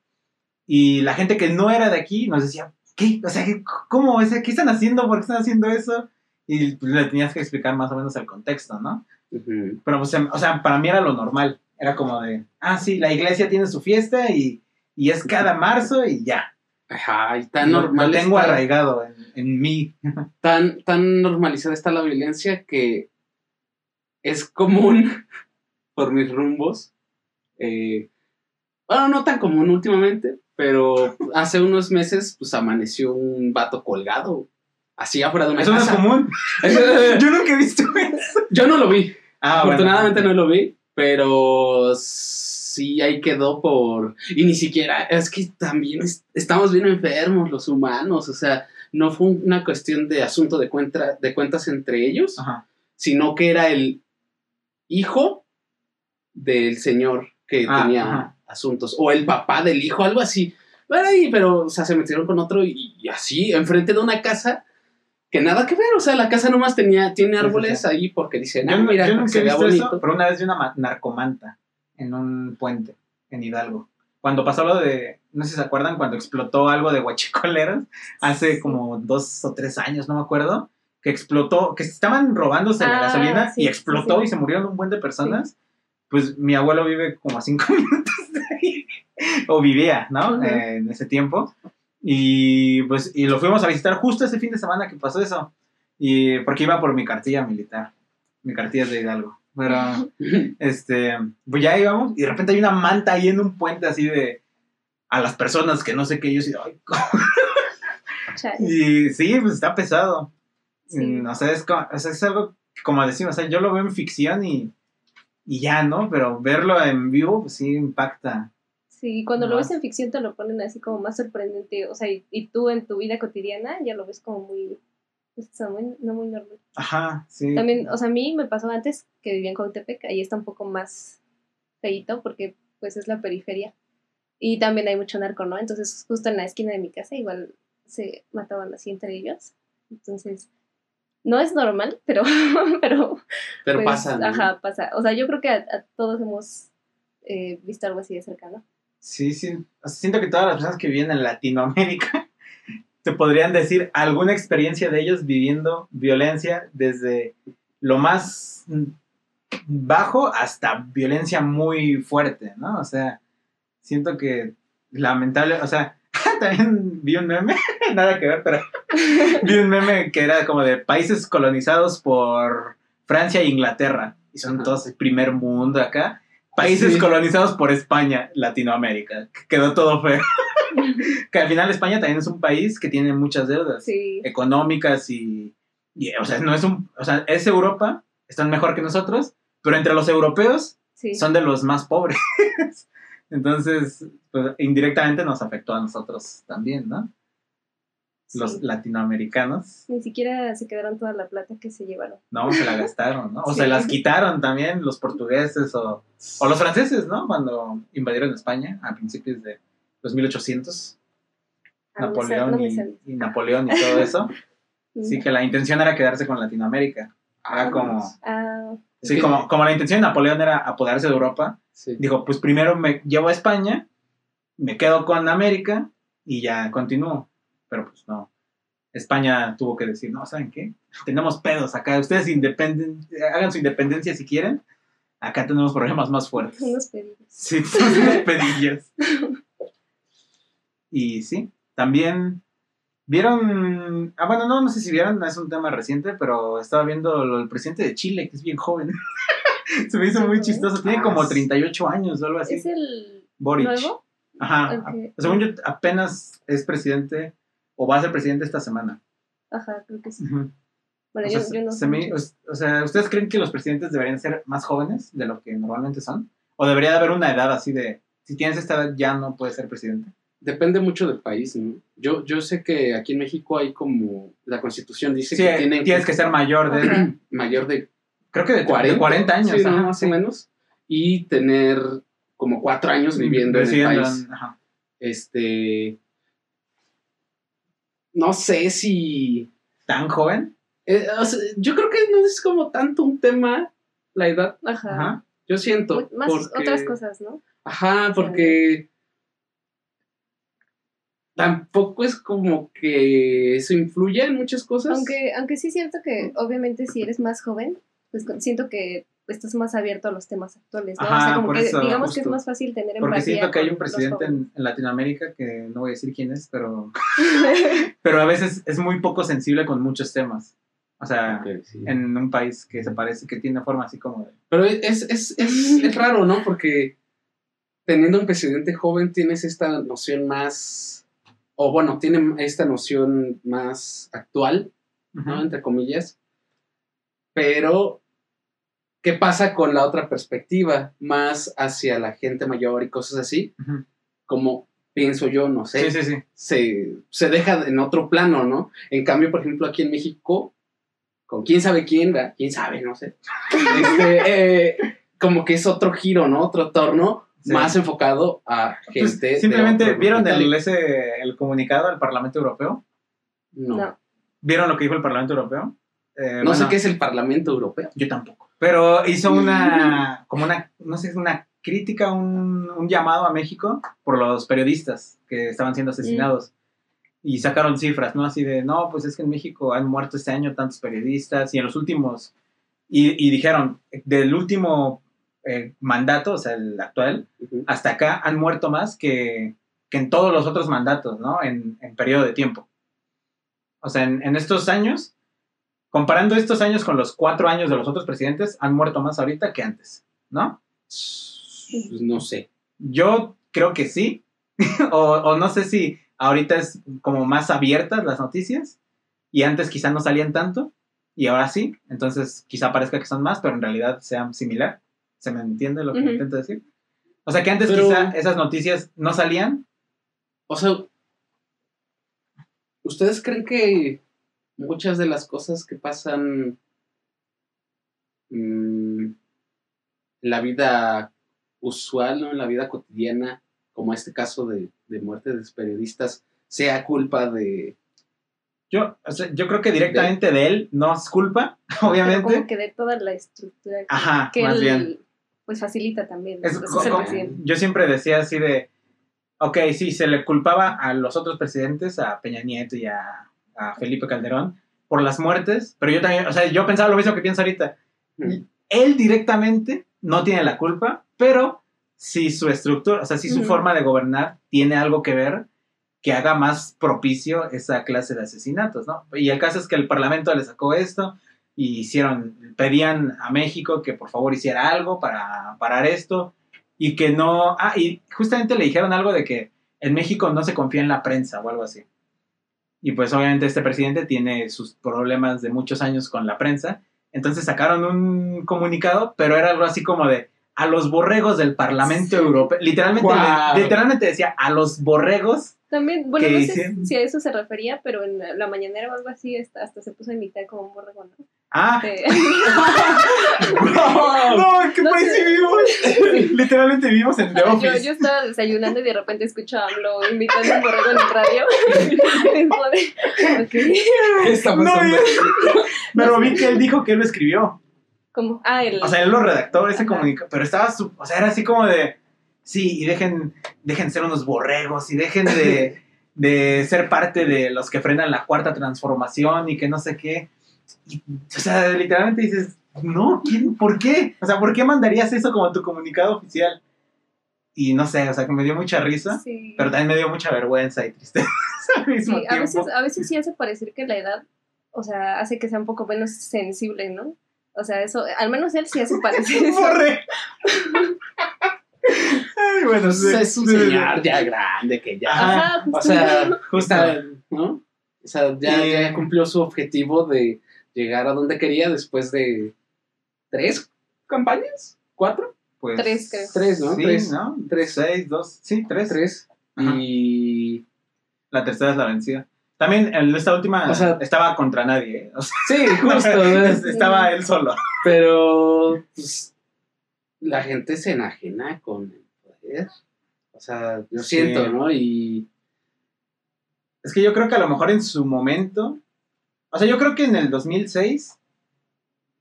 y la gente que no era de aquí nos decía, ¿qué? O sea, ¿qué- ¿cómo? O sea, ¿qué están haciendo? ¿Por qué están haciendo eso? Y pues, le tenías que explicar más o menos el contexto, ¿no? Pero, pues, em- o sea, para mí era lo normal. Era como de, ah, sí, la iglesia tiene su fiesta y, y es cada marzo y ya. Ajá, y tan normal Lo tengo está- arraigado en, en mí. [LAUGHS] tan, tan normalizada está la violencia que es común [LAUGHS] por mis rumbos. eh, bueno, no tan común últimamente, pero hace unos meses pues amaneció un vato colgado. Así afuera de una Eso no es casa. común. [LAUGHS] Yo nunca he visto eso. Yo no lo vi. Ah, Afortunadamente bueno. no lo vi, pero sí ahí quedó por... Y ni siquiera, es que también es- estamos bien enfermos los humanos, o sea, no fue una cuestión de asunto de, cuenta, de cuentas entre ellos, Ajá. sino que era el hijo del señor que Ah, tenía ajá. Asuntos, o el papá del hijo, algo así. Pero, ahí, pero o sea, se metieron con otro y, y así, enfrente de una casa que nada que ver, o sea, la casa nomás tenía, tiene Sí, sí, árboles sí. ahí porque dicen, ah, no- mira, yo nunca se vea bonito. eso, pero una vez vi una ma- narcomanta en un puente en Hidalgo. Cuando pasó lo de, no sé si se acuerdan, cuando explotó algo de huachicoleros, hace como dos o tres años, no me acuerdo, que explotó, que estaban robándose la Ah, gasolina sí, y explotó sí, sí. y se murieron un buen de personas. Pues mi abuelo vive como a cinco [LAUGHS] minutos [LAUGHS] o vivía, ¿no? Ujú. Eh, en ese tiempo. Y pues, y lo fuimos a visitar justo ese fin de semana que pasó eso. Y porque iba por mi cartilla militar. Mi cartilla es de Hidalgo. Pero, [LAUGHS] este, pues ya íbamos y de repente hay una manta ahí en un puente así de a las personas que no sé qué. Y yo ay, y sí, pues está pesado. Sí. O, sea, es, o sea, es algo, como decimos, o sea, yo lo veo en ficción y, y ya, ¿no? Pero verlo en vivo, pues sí impacta. Sí, cuando lo ves en ficción te lo ponen así como más sorprendente, o sea, y, y tú en tu vida cotidiana ya lo ves como muy, pues, muy- no muy normal. Ajá, sí. También, o sea, a mí me pasó antes que vivía en Cautepec, ahí está un poco más feito porque pues es la periferia. Y también hay mucho narco, ¿no? Entonces, justo en la esquina de mi casa igual se mataban así entre ellos. Entonces, no es normal, pero, [LAUGHS] pero, Pero pues, pasa, ¿no? Ajá, pasa. O sea, yo creo que a, a todos hemos eh, visto algo así de cerca, ¿no? Sí, sí. O sea, siento que todas las personas que viven en Latinoamérica [LAUGHS] te podrían decir alguna experiencia de ellos viviendo violencia desde lo más bajo hasta violencia muy fuerte, ¿no? O sea, siento que lamentable, o sea, [LAUGHS] también vi un meme, [LAUGHS] nada que ver, pero vi un meme que era como de países colonizados por Francia e Inglaterra. Y son Ajá. todos el primer mundo acá. Países Sí. colonizados por España, Latinoamérica. Quedó todo feo. [LAUGHS] que al final España también es un país que tiene muchas deudas Sí. económicas y, y, o sea, no es un, o sea, es Europa, están mejor que nosotros, pero entre los europeos Sí. son de los más pobres. [LAUGHS] Entonces, pues, indirectamente nos afectó a nosotros también, ¿no? Los Sí. latinoamericanos, Ni siquiera se quedaron toda la plata que se llevaron. ¿no? Se la gastaron, ¿no? O Sí. se las quitaron también los portugueses o, o los franceses, ¿no? Cuando invadieron España a principios de los 1800, Ah, no me Napoleón no y, y Napoleón y todo eso. [LAUGHS] Sí, que la intención era quedarse con Latinoamérica. Era como, Ah, Es sí, como, como la intención de Napoleón era apoderarse de Europa, Sí. dijo, pues primero me llevo a España, me quedo con América y ya continúo. Pero pues no. España tuvo que decir, no, ¿saben qué? Tenemos pedos acá, ustedes independen hagan su independencia si quieren. Acá tenemos problemas más fuertes. unos pedidos. Sí, [LAUGHS] unos pedillos. Y sí, también vieron, ah bueno, no, no sé si vieron, es un tema reciente, pero estaba viendo lo del presidente de Chile, que es bien joven. [LAUGHS] Se me hizo muy chistoso, tiene Ah, como sí. 38 años o algo así. ¿Es el Boric. nuevo? Ajá. Según yo, apenas es presidente o va a ser presidente esta semana. Ajá, creo que sí. Ujú. Bueno, O yo, sea, yo no se sé me- o sea, ¿ustedes creen que los presidentes deberían ser más jóvenes de lo que normalmente son? ¿O debería de haber una edad así de, si tienes esta edad ya no puedes ser presidente? Depende mucho del país, ¿no? Yo, yo sé que aquí en México hay como. La constitución dice Sí, que tienen tienes que ser mayor de, mayor de creo que de 40, 40, 40 años. sí, ¿no? ajá, más sí. o menos. Y tener como cuatro años viviendo en el país. ajá. Este. No sé si. ¿Tan joven? eh, o sea, yo creo que no es como tanto un tema la edad. Ajá. Ajá. Yo siento. Más porque- otras cosas, ¿no? Ajá, porque tampoco es como que eso influya en muchas cosas. Aunque, aunque sí es cierto que obviamente si eres más joven, pues siento que estás más abierto a los temas actuales, ¿no? Ajá, o sea, como que eso, digamos que es justo. más fácil tener Porque empatía siento que hay un presidente en, en Latinoamérica que no voy a decir quién es, pero, [LAUGHS] pero a veces es muy poco sensible con muchos temas. O sea, Ok, sí. en un país que se parece, que tiene forma así como de... Pero es, es, es, es raro, ¿no? Porque teniendo un presidente joven tienes esta noción más, o bueno, tiene esta noción más actual, ¿no? Entre comillas. Pero, ¿qué pasa con la otra perspectiva? Más hacia la gente mayor y cosas así, como pienso yo, no sé. Sí, sí, sí. se, se deja en otro plano, ¿no? En cambio, por ejemplo, aquí en México, con quién sabe quién, ¿verdad? quién sabe, no sé. [LAUGHS] Este, eh, como que es otro giro, ¿no? Otro torno Sí. más enfocado a Pues, gente. de simplemente vieron el, ese, el comunicado del Parlamento Europeo. No, No. ¿Vieron lo que dijo el Parlamento Europeo? Eh, no sé qué es el Parlamento Europeo. Yo tampoco. Pero hizo una, como una, no sé, una crítica, un, un llamado a México por los periodistas que estaban siendo asesinados. Y sacaron cifras, ¿no? Así de, no, pues es que en México han muerto este año tantos periodistas y en los últimos, y, y dijeron, del último eh, mandato, o sea, el actual, Ujú. hasta acá han muerto más que, que en todos los otros mandatos, ¿no? En, en periodo de tiempo. O sea, en, en estos años, comparando estos años con los cuatro años de los otros presidentes, han muerto más ahorita que antes, ¿no? Pues no sé. Yo creo que sí, [LAUGHS] o, o no sé si ahorita es como más abiertas las noticias y antes quizá no salían tanto y ahora sí, entonces quizá parezca que son más, pero en realidad sean similar. ¿Se me entiende lo que intento decir? O sea que antes Pero- quizá esas noticias no salían. O sea, ¿ustedes creen que muchas de las cosas que pasan mm, en la vida usual, ¿no? en la vida cotidiana, como este caso de, de muerte de periodistas, sea culpa de... Yo, o sea, yo creo que directamente de él no es culpa, [LAUGHS] Pero obviamente. como que de toda la estructura que, Ajá, que más él, bien. pues facilita también. Es pues, yo siempre decía así de, ok, sí, se le culpaba a los otros presidentes, a Peña Nieto y a, a Felipe Calderón, por las muertes, pero yo también, o sea, yo pensaba lo mismo que pienso ahorita. Mm. Él directamente no tiene la culpa, pero si su estructura, o sea, si su Ujú. forma de gobernar tiene algo que ver que haga más propicio esa clase de asesinatos, ¿no? Y el caso es que el Parlamento le sacó esto, y hicieron, pedían a México que por favor hiciera algo para parar esto y que no, ah, y justamente le dijeron algo de que en México no se confía en la prensa o algo así. Y pues obviamente este presidente tiene sus problemas de muchos años con la prensa. Entonces sacaron un comunicado, pero era algo así como de a los borregos del Parlamento Europeo. Literalmente, Guau. literalmente decía a los borregos. También, bueno, no sé si a eso se refería, pero en la, la mañanera o algo así hasta, hasta se puso a imitar como un borrego, ¿no? Ah, De- [LAUGHS] [LAUGHS] no, ¿qué No país sé. vivimos? [LAUGHS] literalmente vivimos en The yo, Office. yo estaba desayunando y de repente escucho a AMLO imitando un borrego en el radio. ¿Qué está No, pasando? Pero vi que él dijo que él lo escribió. Como, ah, el, O sea, él lo redactó, ese Ajá. comunicado. Pero estaba, su- o sea, era así como de, sí, y dejen, dejen de ser unos borregos y dejen de, [LAUGHS] de ser parte de los que frenan la cuarta transformación y que no sé qué. Y, o sea, literalmente dices, no, ¿quién? ¿por qué? O sea, ¿por qué mandarías eso como tu comunicado oficial? Y no sé, o sea, que me dio mucha risa, sí. pero también me dio mucha vergüenza y tristeza [LAUGHS] al mismo Sí, a tiempo. veces, a veces sí hace parecer que la edad, o sea, hace que sea un poco menos sensible, ¿no? O sea, eso, al menos él sí hace parecer [LAUGHS] eso. Borre. Ay, bueno, sí. Es un señor ya grande que ya. Ajá. O sea, Justo. ¿no? O sea, ya, Y- ya cumplió su objetivo de llegar a donde quería después de tres campañas, cuatro, Pues, Tres, creo. Tres, ¿no? Sí, Tres. ¿no? Tres. Seis, dos, sí, tres. tres. Ajá. Y La tercera es la vencida. También en esta última O sea- estaba contra nadie. ¿eh? O sea, sí, [LAUGHS] justo. ¿no? estaba él solo. Pero pues, la gente se enajena con el poder. O sea, lo Sí. siento, ¿no? Y Es que yo creo que a lo mejor en su momento. O sea, yo creo que en el 2006.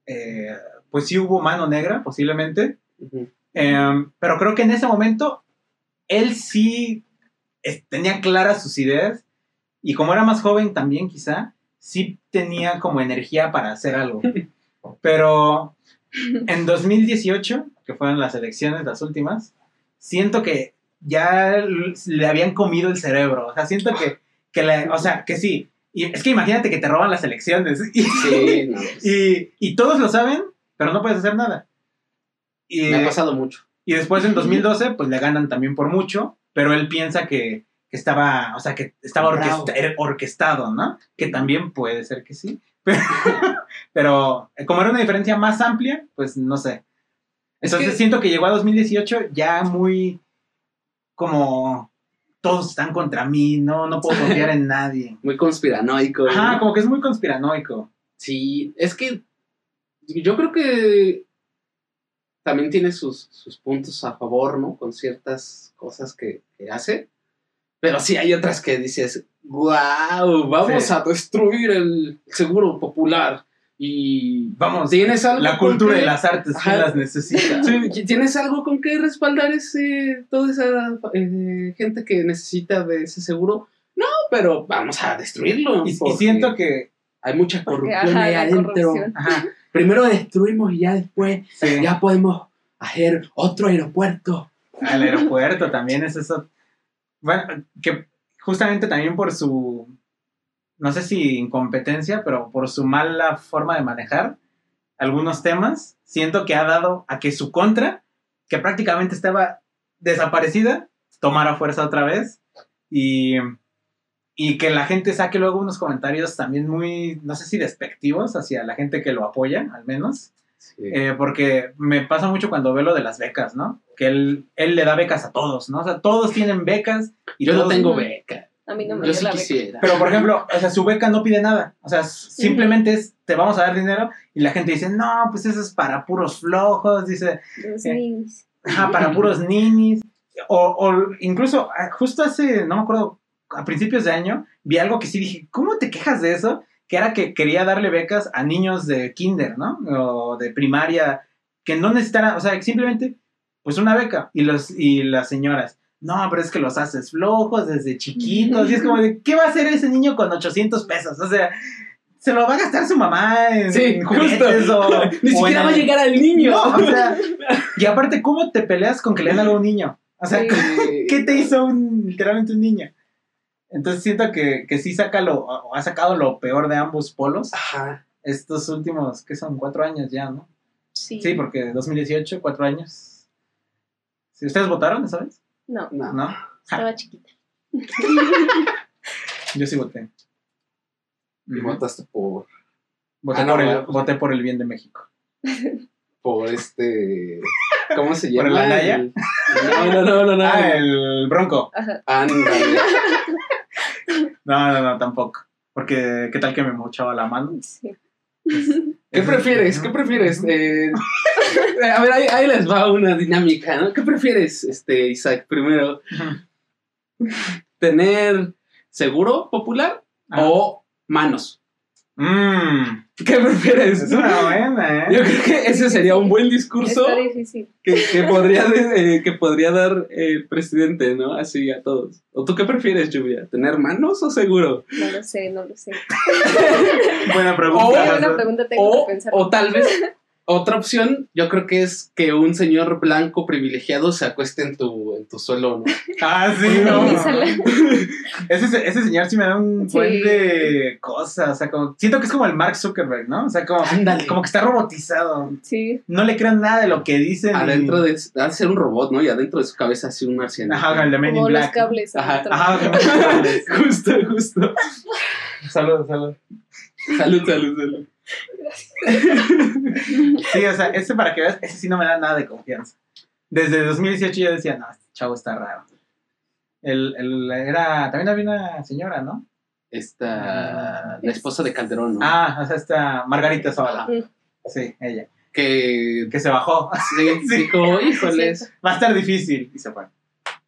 eh, pues sí hubo mano negra, posiblemente. Eh, pero creo que en ese momento. Él sí es- tenía claras sus ideas. Y como era más joven también, quizá. Sí tenía como energía para hacer algo. [LAUGHS] Pero en 2018, que fueron las elecciones, las últimas, siento que ya le habían comido el cerebro. O sea, siento que, que le- o sea, que sí. Y es que imagínate que te roban las elecciones [LAUGHS] y, sí, no, pues, y, y todos lo saben, pero no puedes hacer nada. Y, me ha pasado mucho. y después en [LAUGHS] 2012, pues le ganan también por mucho, pero él piensa que, que estaba, o sea, que estaba orquesta- orquestado, ¿no? Que también puede ser que sí. [LAUGHS] Pero, pero eh, como era una diferencia más amplia, pues no sé. Es Entonces que- siento que llegó a 2018 ya muy como todos están contra mí, no, no puedo confiar en nadie. [LAUGHS] Muy conspiranoico. Ajá, ¿no? como que es muy conspiranoico. Sí, es que yo creo que también tiene sus, sus puntos a favor, ¿no? Con ciertas cosas que, que hace. Pero sí hay otras que dices, wow, vamos Sí. a destruir el seguro popular. Y Vamos, ¿tienes algo La cultura qué- y las artes, ¿quién Ajá. las necesita? ¿Tienes algo con que respaldar ese, toda esa eh, gente que necesita de ese seguro? No, pero vamos a destruirlo. Y, y siento que... hay mucha Porque, corrupción ajá, ahí adentro. Primero destruimos y ya después sí. ya podemos hacer otro aeropuerto. Al aeropuerto también es eso. Bueno, que justamente también por su, no sé si incompetencia, pero por su mala forma de manejar algunos temas, siento que ha dado a que su contra, que prácticamente estaba desaparecida, tomara fuerza otra vez y, y que la gente saque luego unos comentarios también muy, no sé si despectivos hacia la gente que lo apoya, al menos. Eh, porque me pasa mucho cuando veo lo de las becas, ¿no? Que él, él le da becas a todos, ¿no? O sea, todos tienen becas. Y Yo no tengo beca. A mí no me Yo sí la beca. quisiera. Pero, por ejemplo, o sea, su beca no pide nada. O sea, simplemente es, te vamos a dar dinero. Y la gente dice, no, pues eso es para puros flojos. Dice, Los Eh. ajá, para puros ninis. O, o incluso, ah, justo hace, no me acuerdo, a principios de año, vi algo que sí dije, ¿cómo te quejas de eso? Que era que quería darle becas a niños de kinder, ¿no? O de primaria, que no necesitaran, o sea, simplemente, pues una beca. Y, los, y las señoras, no, pero es que los haces flojos desde chiquitos. Y es como de, ¿qué va a hacer ese niño con 800 pesos? O sea, se lo va a gastar su mamá en, Sí, juguetes justo. o... [LAUGHS] Ni o siquiera en- va a llegar al niño. No, o sea, [LAUGHS] y aparte, ¿cómo te peleas con que le den algo a un niño? O sea, Sí. ¿qué te hizo un, literalmente un niño? Entonces siento que, que sí saca lo, o ha sacado lo peor de ambos polos. Ajá. estos últimos, ¿qué son? Cuatro años ya, ¿no? Sí. Sí, porque 2018, cuatro años. ¿Sí, ¿Ustedes votaron esa vez? No, No. ¿No? estaba chiquita. [LAUGHS] Yo sí voté. Y votaste por, Voté, Ah, no, por el, ¿verdad? Pues- voté por el bien de México. por este. ¿Cómo se ¿Por llama? el Anaya? El- No, no, no, no. no. Ah, el Bronco. Ándale. [LAUGHS] No, no, no, tampoco. Porque, ¿qué tal que me mochaba la mano? Sí. ¿Qué prefieres? ¿Qué prefieres? [LAUGHS] Eh, a ver, ahí, ahí les va una dinámica, ¿no? ¿Qué prefieres, este, Isaac? Primero, ¿tener seguro popular Ah. o manos? Mmm, ¿Qué prefieres? es una buena, ¿eh? Yo creo que ese sería un buen discurso Está difícil. que, que [LAUGHS] podría, de- eh, que podría dar el presidente, ¿no? Así a todos. ¿O tú qué prefieres, Lluvia? ¿Tener manos o seguro? No lo sé, no lo sé. [LAUGHS] Buena pregunta. Hazlo. una pregunta tengo O, que pensar. o tal vez otra opción, yo creo que es que un señor blanco privilegiado se acueste en tu, en tu suelo, ¿no? [LAUGHS] Ah, [LAUGHS] sí, No. [LAUGHS] Ese, ese señor sí me da un Sí. buen de cosas. O sea, como, siento que es como el Mark Zuckerberg, ¿no? O sea, como, Ándale. como que está robotizado. Sí. No le creo nada de lo que dicen. Adentro de, ha de ser un robot, ¿no? Y adentro de su cabeza así un marciano. Ajá, el de Men in Como los Black. cables. Ajá, justo, justo. Salud, salud. [LAUGHS] Salud, salud, salud. Sí, o sea, ese para que veas, ese sí no me da nada de confianza. Desde 2018 yo decía, no, este chavo está raro. El, el, era, también había una señora, ¿no? Esta, la esposa de Calderón, ¿no? Ah, o sea, esta Margarita Zavala. Sí, ella. Que Que se bajó. sí, [LAUGHS] Sí. dijo, híjoles, Va a estar difícil. Y se fue.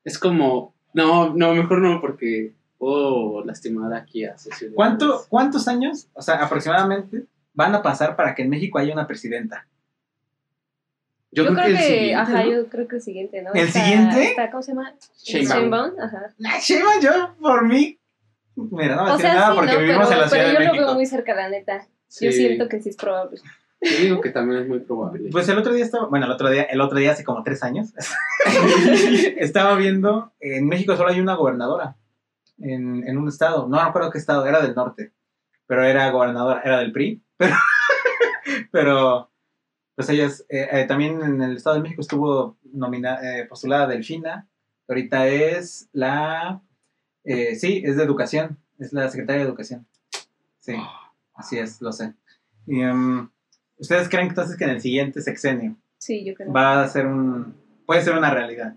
es como, no, no, mejor no, porque puedo lastimar aquí a. ¿Cuánto, ¿Cuántos años, o sea, aproximadamente, van a pasar para que en México haya una presidenta? Yo, creo, que, el siguiente, ajá, ¿no? yo creo que el siguiente, ¿no? ¿El Está- siguiente? está- ¿Cómo se llama? Sheinbaum. Ajá. La Sheinbaum, yo, por mí. Mira, no a O sea, nada sí, porque no, vivimos pero, en la Ciudad pero de yo lo México. veo muy cerca, la neta. Sí, Yo siento que sí es probable. Yo digo que también es muy probable. Pues el otro día estaba, bueno, el otro día, el otro día hace como tres años, [LAUGHS] estaba viendo, en México solo hay una gobernadora en, en un estado, no me acuerdo qué estado, era del norte, pero era gobernadora, era del PRI, [LAUGHS] pero, pero pues ella es, eh, eh, también en el estado de México estuvo nomina, eh, postulada Delfina, ahorita es la, eh, sí, es de educación, es la secretaria de educación, sí, así es, lo sé. Y, em, ¿Ustedes creen entonces que en el siguiente sexenio Sí, yo creo. va a ser un, puede ser una realidad?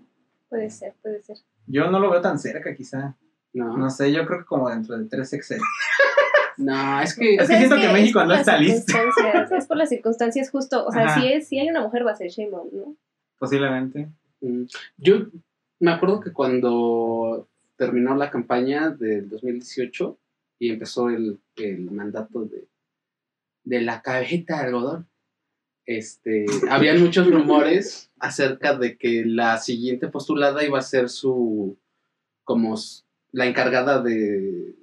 Puede ser, puede ser. Yo no lo veo tan cerca, quizá. No, No sé, yo creo que como dentro de tres sexenios. [LAUGHS] no, es que... Es que siento que México por no las está listo. circunstancias, Es por las [LAUGHS] circunstancias justo. O sea, Ajá. si, es, si hay una mujer va a ser Sheinbaum, ¿no? Posiblemente. Mm, Yo me acuerdo que cuando terminó la campaña del 2018 y empezó el, el mandato de, de la cabejita de algodón, este, habían muchos rumores acerca de que la siguiente postulada iba a ser su, como la encargada de,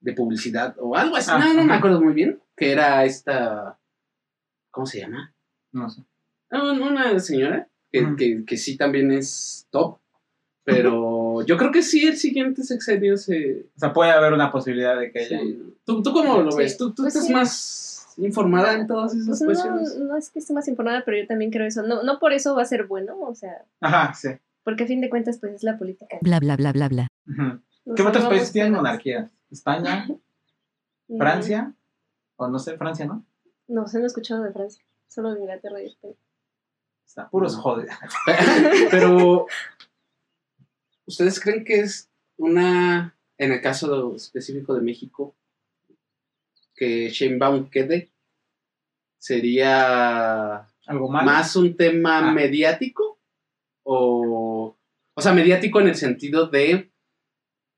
de publicidad o algo así, Ah, no, no me acuerdo muy bien, que era esta, ¿cómo se llama? No sé. Un- Una señora que, que, que sí también es top, pero yo creo que sí el siguiente sexenio se... O sea, puede haber una posibilidad de que ella. sí. ¿Tú, ¿Tú cómo lo Sí. ves? ¿Tú, tú Pues estás sí. más informada en todas esas Pues no, cuestiones? no es que esté más informada, pero yo también creo eso. No, no por eso va a ser bueno, o sea, Ajá, sí. Porque a fin de cuentas, pues es la política. Bla bla bla bla bla. ¿Qué otros países tienen monarquía? ¿España? [LAUGHS] ¿Francia? O no sé, Francia, ¿no? No, se no he escuchado de Francia, solo de Inglaterra y España. Está puros joder. [LAUGHS] Pero, ¿ustedes creen que es una, en el caso específico de México, que Sheinbaum quede? ¿Sería ¿Algo mal? más un tema Ah. mediático? O, o sea, mediático en el sentido de,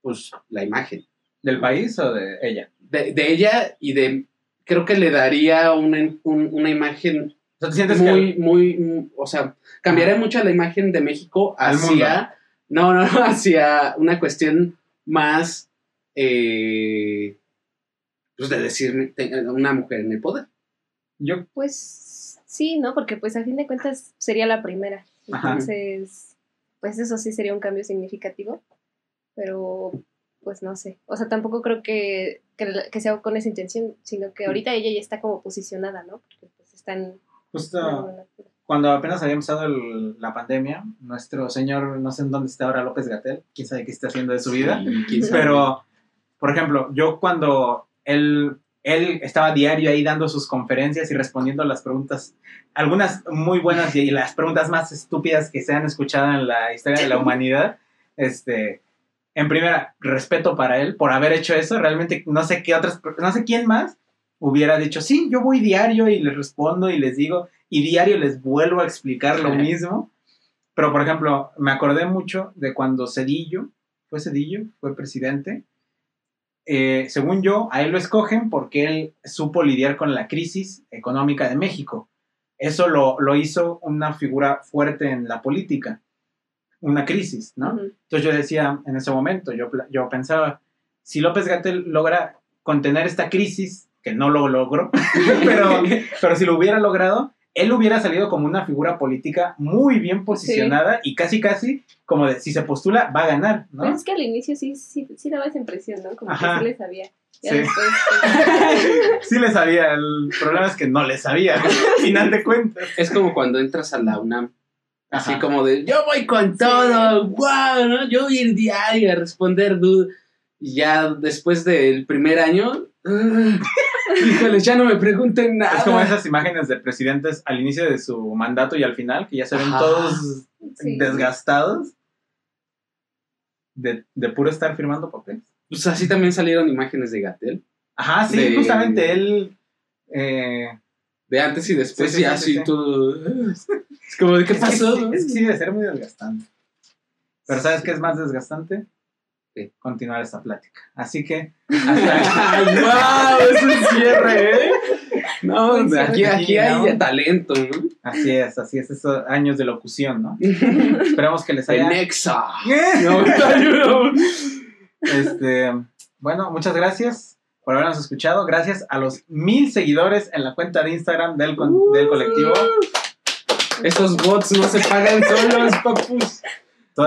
pues, la imagen. ¿Del país o de ella? De, de ella y de, creo que le daría una, un- una imagen O sea, ¿te sientes muy, que muy, o sea, cambiaría mucho la imagen de México hacia, no, no, no, hacia una cuestión más, eh, pues de decir, una mujer en el poder. yo Pues sí, ¿no? Porque pues a fin de cuentas sería la primera. Ajá. Entonces, pues eso sí sería un cambio significativo. Pero pues no sé. O sea, tampoco creo que, que, sea con esa intención, sino que ahorita ella ya está como posicionada, ¿no? Porque pues está en... Justo cuando apenas había empezado el- la pandemia, nuestro señor, no sé en dónde está ahora López Gatel, quién sabe qué está haciendo de su vida, Sí, pero, por ejemplo, yo cuando él, él estaba diario ahí dando sus conferencias y respondiendo a las preguntas, algunas muy buenas y las preguntas más estúpidas que se han escuchado en la historia de la [LAUGHS] humanidad, este, en primera, respeto para él por haber hecho eso, realmente no sé qué otras, no sé quién más hubiera dicho, sí, yo voy diario y les respondo y les digo, y diario les vuelvo a explicar lo mismo. Pero, por ejemplo, me acordé mucho de cuando Cedillo, fue Cedillo, fue presidente. Eh, según yo, a él lo escogen porque él supo lidiar con la crisis económica de México. Eso lo, lo hizo una figura fuerte en la política, una crisis, ¿no? Entonces yo decía en ese momento, yo, yo pensaba, si López Gatel logra contener esta crisis, que no lo logró, [LAUGHS] pero, [LAUGHS] pero si lo hubiera logrado, él hubiera salido como una figura política muy bien posicionada y casi casi como de si se postula va a ganar, ¿no? Pues es que al inicio sí, sí, sí daba esa impresión, ¿no? Como Ajá. que sí le sabía. Ya Sí. después, [LAUGHS] pues, sí le sabía, el problema es que no le sabía, al final de cuentas. Es como cuando entras a la UNAM. Así Ajá. como de, yo voy con todo, wow, ¿no? Yo voy a ir diario a responder dudas. Y ya después del primer año, ah, híjole, ya no me pregunten nada. Es como esas imágenes de presidentes al inicio de su mandato y al final, que ya se ven Ajá. todos sí. desgastados de, de puro estar firmando papeles. Pues así también salieron imágenes de Gatel. Ajá, sí, De- justamente él. eh, De antes y después, Sí, sí, y sí, así sí, sí. todo. Es como, ¿de qué es que pasó? es que sí debe ser muy desgastante. Pero ¿sabes qué es más desgastante? ¿Qué? Continuar esta plática. Así que hasta [LAUGHS] ¡Ay, wow! Es un cierre, ¿eh? No, aquí, aquí aquí, ¿no? hay talento, ¿no? así es, así es, esos años de locución, ¿no? [LAUGHS] Esperamos que les haya. Nexa. [LAUGHS] No, no. Este, bueno, muchas gracias por habernos escuchado. Gracias a los mil seguidores en la cuenta de Instagram del, con- del colectivo. Estos bots no se pagan solos, papus.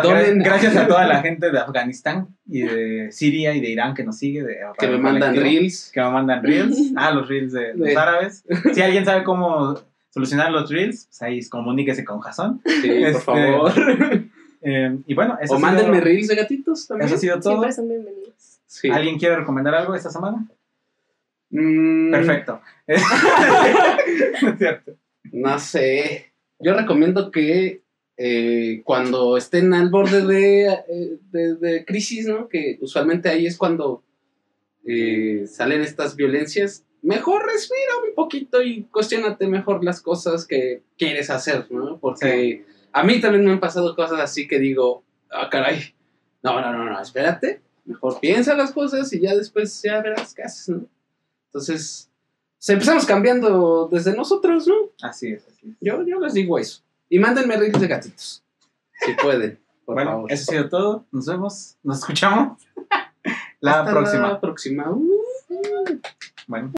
Donen. gracias a toda la [LAUGHS] gente de Afganistán y de Siria y de Irán que nos sigue. De, Que me mandan reels. Que me mandan reels. [LAUGHS] Ah, los reels de los árabes. [LAUGHS] Si alguien sabe cómo solucionar los reels, pues ahí comuníquese con Jason. Sí, Este, por favor. Eh, y bueno, eso O ha sido- mándenme reels de gatitos también. Eso ha sido todo. Siempre son bienvenidos. Sí. ¿Alguien quiere recomendar algo esta semana? Mm, Perfecto. es cierto. No sé. Yo recomiendo que eh, cuando estén al borde de, eh, de- de crisis, ¿no? Que usualmente ahí es cuando eh, salen estas violencias. Mejor respira un poquito y cuestionate mejor las cosas que quieres hacer, ¿no? Porque a mí también me han pasado cosas así que digo, ah, caray, no, no, no, no, espérate, mejor piensa las cosas y ya después ya verás qué haces, ¿no? Entonces, empezamos cambiando desde nosotros, ¿no? Así es, así es. Yo, yo les digo eso. Y mándenme reels de gatitos. Si pueden, por bueno, favor. eso ha sido todo. Nos vemos. Nos escuchamos. [LAUGHS] La Hasta próxima. La próxima. Uh. Bueno.